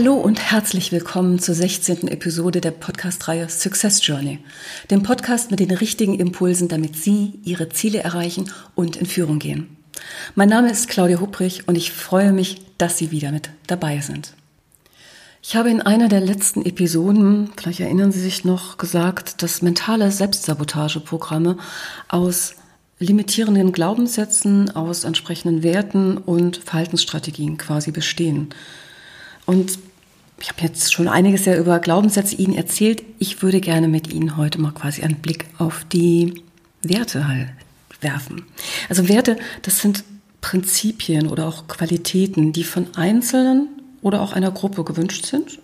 Hallo und herzlich willkommen zur 16. Episode der Podcast-Reihe Success Journey, dem Podcast mit den richtigen Impulsen, damit Sie Ihre Ziele erreichen und in Führung gehen. Mein Name ist Claudia Hupprich und ich freue mich, dass Sie wieder mit dabei sind. Ich habe in einer der letzten Episoden, vielleicht erinnern Sie sich noch, gesagt, dass mentale Selbstsabotageprogramme aus limitierenden Glaubenssätzen, aus entsprechenden Werten und Verhaltensstrategien quasi bestehen. Und ich habe jetzt schon einiges ja über Glaubenssätze Ihnen erzählt. Ich würde gerne mit Ihnen heute mal quasi einen Blick auf die Werte halt werfen. Also Werte, das sind Prinzipien oder auch Qualitäten, die von Einzelnen oder auch einer Gruppe gewünscht sind.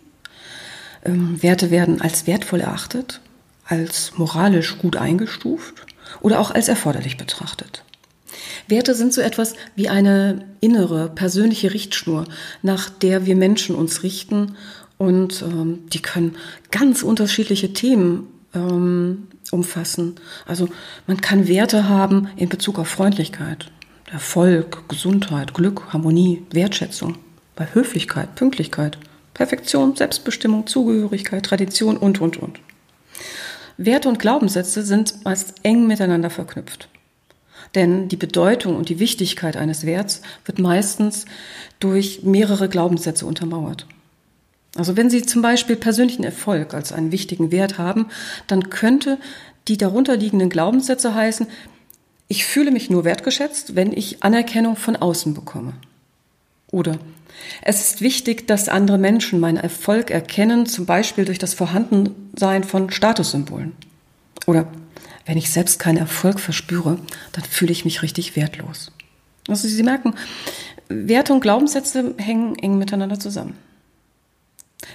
Ähm, Werte werden als wertvoll erachtet, als moralisch gut eingestuft oder auch als erforderlich betrachtet. Werte sind so etwas wie eine innere, persönliche Richtschnur, nach der wir Menschen uns richten und ähm, die können ganz unterschiedliche Themen ähm, umfassen. Also man kann Werte haben in Bezug auf Freundlichkeit, Erfolg, Gesundheit, Glück, Harmonie, Wertschätzung, bei Höflichkeit, Pünktlichkeit, Perfektion, Selbstbestimmung, Zugehörigkeit, Tradition und, und, und. Werte und Glaubenssätze sind meist eng miteinander verknüpft. Denn die Bedeutung und die Wichtigkeit eines Werts wird meistens durch mehrere Glaubenssätze untermauert. Also wenn Sie zum Beispiel persönlichen Erfolg als einen wichtigen Wert haben, dann könnte die darunterliegenden Glaubenssätze heißen, ich fühle mich nur wertgeschätzt, wenn ich Anerkennung von außen bekomme. Oder es ist wichtig, dass andere Menschen meinen Erfolg erkennen, zum Beispiel durch das Vorhandensein von Statussymbolen. Oder wenn ich selbst keinen Erfolg verspüre, dann fühle ich mich richtig wertlos. Also Sie merken, Werte und Glaubenssätze hängen eng miteinander zusammen.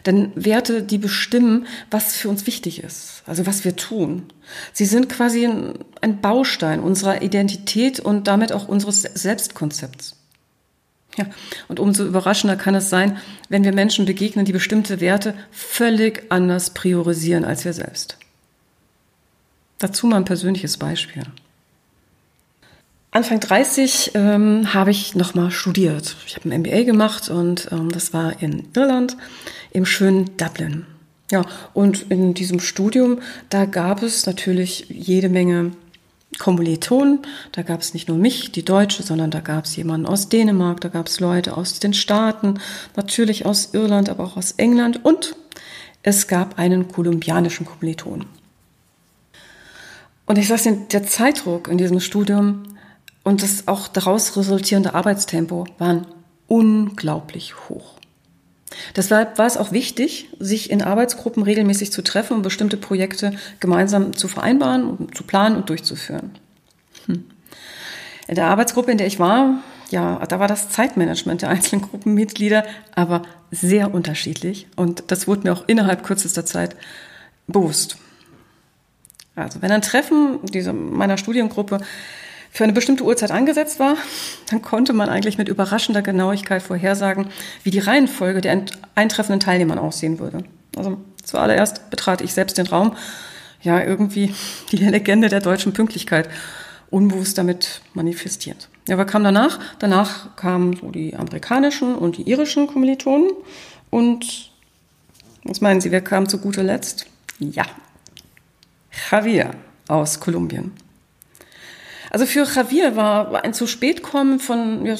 Denn Werte, die bestimmen, was für uns wichtig ist, also was wir tun. Sie sind quasi ein Baustein unserer Identität und damit auch unseres Selbstkonzepts. Ja, und umso überraschender kann es sein, wenn wir Menschen begegnen, die bestimmte Werte völlig anders priorisieren als wir selbst. Dazu mal ein persönliches Beispiel. Anfang 30 ähm, habe ich nochmal studiert. Ich habe ein MBA gemacht und ähm, das war in Irland im schönen Dublin. Ja, und in diesem Studium, da gab es natürlich jede Menge Kommilitonen. Da gab es nicht nur mich, die Deutsche, sondern da gab es jemanden aus Dänemark, da gab es Leute aus den Staaten, natürlich aus Irland, aber auch aus England und es gab einen kolumbianischen Kommiliton. Und ich sage Ihnen, der Zeitdruck in diesem Studium und das auch daraus resultierende Arbeitstempo waren unglaublich hoch. Deshalb war es auch wichtig, sich in Arbeitsgruppen regelmäßig zu treffen und bestimmte Projekte gemeinsam zu vereinbaren zu planen und durchzuführen. Hm. In der Arbeitsgruppe, in der ich war, ja, da war das Zeitmanagement der einzelnen Gruppenmitglieder aber sehr unterschiedlich und das wurde mir auch innerhalb kürzester Zeit bewusst. Also wenn ein Treffen dieser, meiner Studiengruppe für eine bestimmte Uhrzeit angesetzt war, dann konnte man eigentlich mit überraschender Genauigkeit vorhersagen, wie die Reihenfolge der eintreffenden Teilnehmern aussehen würde. Also zuallererst betrat ich selbst den Raum, ja irgendwie die Legende der deutschen Pünktlichkeit, unbewusst damit manifestiert. Ja, was kam danach? Danach kamen so die amerikanischen und die irischen Kommilitonen und was meinen Sie, wer kam zu guter Letzt? Ja, Javier aus Kolumbien. Also für Javier war ein zu spät kommen von ja,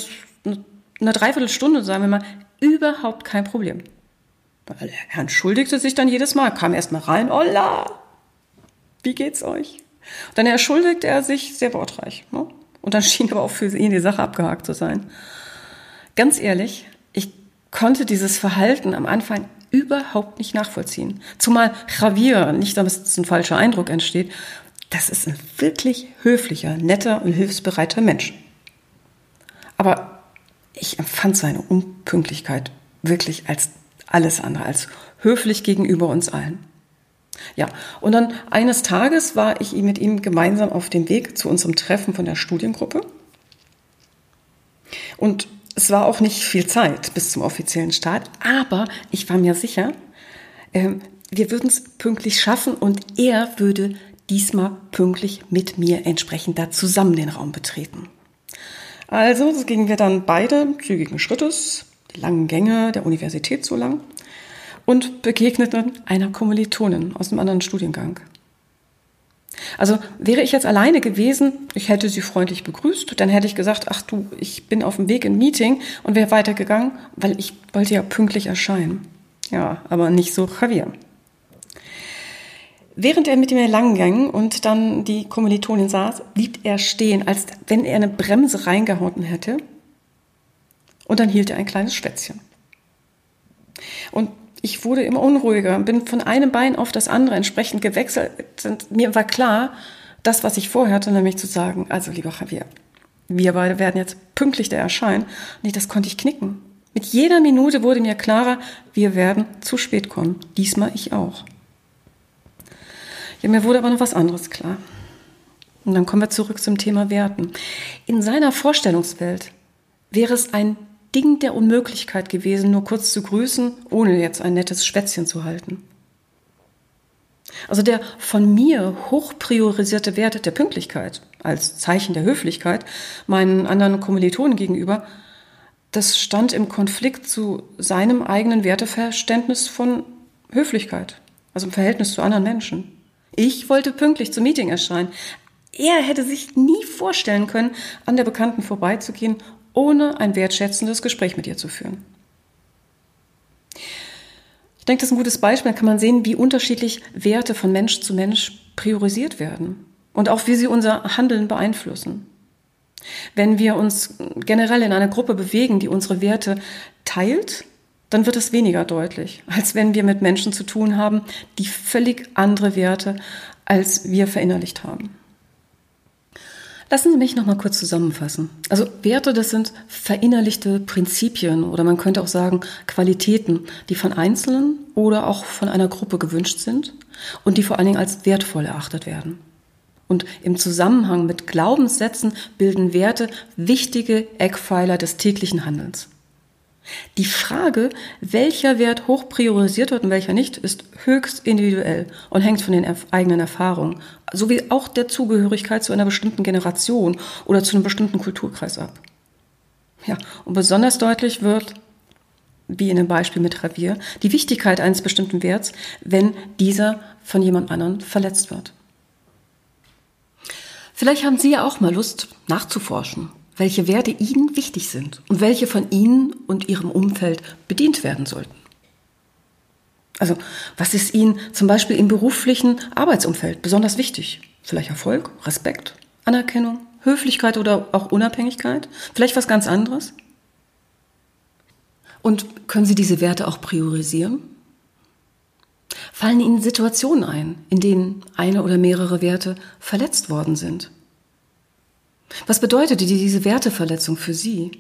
einer Dreiviertelstunde, sagen wir mal, überhaupt kein Problem. Er entschuldigte sich dann jedes Mal, kam erst mal rein, hola, wie geht's euch? Dann entschuldigte er sich sehr wortreich. Ne? Und dann schien aber auch für ihn die Sache abgehakt zu sein. Ganz ehrlich, ich konnte dieses Verhalten am Anfang überhaupt nicht nachvollziehen. Zumal Javier, nicht damit ein falscher Eindruck entsteht, das ist ein wirklich höflicher, netter und hilfsbereiter Mensch. Aber ich empfand seine Unpünktlichkeit wirklich als alles andere, als höflich gegenüber uns allen. Ja, und dann eines Tages war ich mit ihm gemeinsam auf dem Weg zu unserem Treffen von der Studiengruppe. Und es war auch nicht viel Zeit bis zum offiziellen Start, aber ich war mir sicher, äh, wir würden es pünktlich schaffen und er würde diesmal pünktlich mit mir entsprechend da zusammen den Raum betreten. Also so gingen wir dann beide zügigen Schrittes, die langen Gänge der Universität so lang und begegneten einer Kommilitonin aus einem anderen Studiengang. Also wäre ich jetzt alleine gewesen, ich hätte sie freundlich begrüßt, dann hätte ich gesagt, ach du, ich bin auf dem Weg in Meeting und wäre weitergegangen, weil ich wollte ja pünktlich erscheinen. Ja, aber nicht so Javier. Während er mit mir lang ging und dann die Kommilitonin saß, blieb er stehen, als wenn er eine Bremse reingehauen hätte. Und dann hielt er ein kleines Schwätzchen. Und ich wurde immer unruhiger, bin von einem Bein auf das andere entsprechend gewechselt. Und mir war klar, das, was ich vorher hatte, nämlich zu sagen, also lieber Javier, wir beide werden jetzt pünktlich da erscheinen. Nee, das konnte ich knicken. Mit jeder Minute wurde mir klarer, wir werden zu spät kommen. Diesmal ich auch. Ja, mir wurde aber noch was anderes klar. Und dann kommen wir zurück zum Thema Werten. In seiner Vorstellungswelt wäre es ein Ding der Unmöglichkeit gewesen, nur kurz zu grüßen, ohne jetzt ein nettes Schwätzchen zu halten. Also der von mir hoch priorisierte Wert der Pünktlichkeit als Zeichen der Höflichkeit meinen anderen Kommilitonen gegenüber, das stand im Konflikt zu seinem eigenen Werteverständnis von Höflichkeit, also im Verhältnis zu anderen Menschen. Ich wollte pünktlich zum Meeting erscheinen. Er hätte sich nie vorstellen können, an der Bekannten vorbeizugehen, ohne ein wertschätzendes Gespräch mit ihr zu führen. Ich denke, das ist ein gutes Beispiel. Da kann man sehen, wie unterschiedlich Werte von Mensch zu Mensch priorisiert werden und auch wie sie unser Handeln beeinflussen. Wenn wir uns generell in einer Gruppe bewegen, die unsere Werte teilt, dann wird es weniger deutlich, als wenn wir mit Menschen zu tun haben, die völlig andere Werte als wir verinnerlicht haben. Lassen Sie mich noch mal kurz zusammenfassen. Also Werte, das sind verinnerlichte Prinzipien oder man könnte auch sagen Qualitäten, die von Einzelnen oder auch von einer Gruppe gewünscht sind und die vor allen Dingen als wertvoll erachtet werden. Und im Zusammenhang mit Glaubenssätzen bilden Werte wichtige Eckpfeiler des täglichen Handelns. Die Frage, welcher Wert hoch priorisiert wird und welcher nicht, ist höchst individuell und hängt von den eigenen Erfahrungen, sowie auch der Zugehörigkeit zu einer bestimmten Generation oder zu einem bestimmten Kulturkreis ab. Ja, und besonders deutlich wird, wie in dem Beispiel mit Javier, die Wichtigkeit eines bestimmten Werts, wenn dieser von jemand anderen verletzt wird. Vielleicht haben Sie ja auch mal Lust nachzuforschen welche Werte Ihnen wichtig sind und welche von Ihnen und Ihrem Umfeld bedient werden sollten. Also, was ist Ihnen zum Beispiel im beruflichen Arbeitsumfeld besonders wichtig? Vielleicht Erfolg, Respekt, Anerkennung, Höflichkeit oder auch Unabhängigkeit? Vielleicht was ganz anderes? Und können Sie diese Werte auch priorisieren? Fallen Ihnen Situationen ein, in denen eine oder mehrere Werte verletzt worden sind? Was bedeutete diese Werteverletzung für Sie?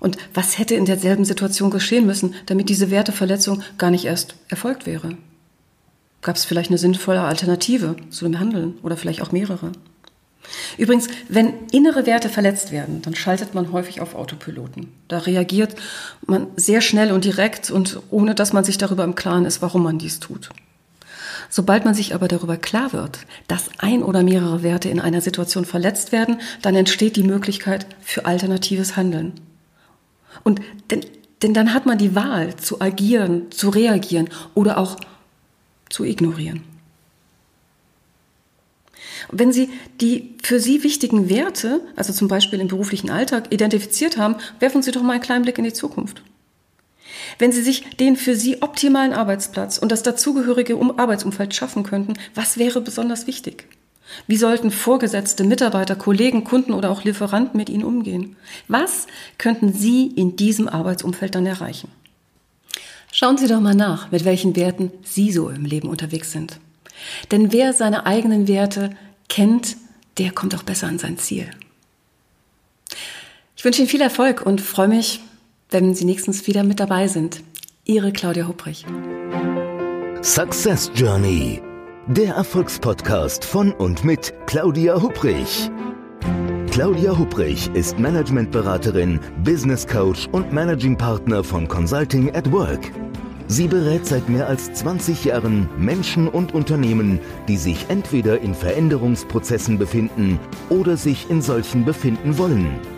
Und was hätte in derselben Situation geschehen müssen, damit diese Werteverletzung gar nicht erst erfolgt wäre? Gab es vielleicht eine sinnvolle Alternative zu dem Handeln oder vielleicht auch mehrere? Übrigens, wenn innere Werte verletzt werden, dann schaltet man häufig auf Autopiloten. Da reagiert man sehr schnell und direkt und ohne dass man sich darüber im Klaren ist, warum man dies tut. Sobald man sich aber darüber klar wird, dass ein oder mehrere Werte in einer Situation verletzt werden, dann entsteht die Möglichkeit für alternatives Handeln. Und denn, denn dann hat man die Wahl zu agieren, zu reagieren oder auch zu ignorieren. Wenn Sie die für Sie wichtigen Werte, also zum Beispiel im beruflichen Alltag, identifiziert haben, werfen Sie doch mal einen kleinen Blick in die Zukunft. Wenn Sie sich den für Sie optimalen Arbeitsplatz und das dazugehörige Arbeitsumfeld schaffen könnten, was wäre besonders wichtig? Wie sollten Vorgesetzte, Mitarbeiter, Kollegen, Kunden oder auch Lieferanten mit Ihnen umgehen? Was könnten Sie in diesem Arbeitsumfeld dann erreichen? Schauen Sie doch mal nach, mit welchen Werten Sie so im Leben unterwegs sind. Denn wer seine eigenen Werte kennt, der kommt auch besser an sein Ziel. Ich wünsche Ihnen viel Erfolg und freue mich, wenn Sie nächstens wieder mit dabei sind. Ihre Claudia Hupprich. Success Journey der Erfolgspodcast von und mit Claudia Hubrich. Claudia Hubrich ist Managementberaterin, Business Coach und Managing Partner von Consulting at Work. Sie berät seit mehr als 20 Jahren Menschen und Unternehmen, die sich entweder in Veränderungsprozessen befinden oder sich in solchen befinden wollen.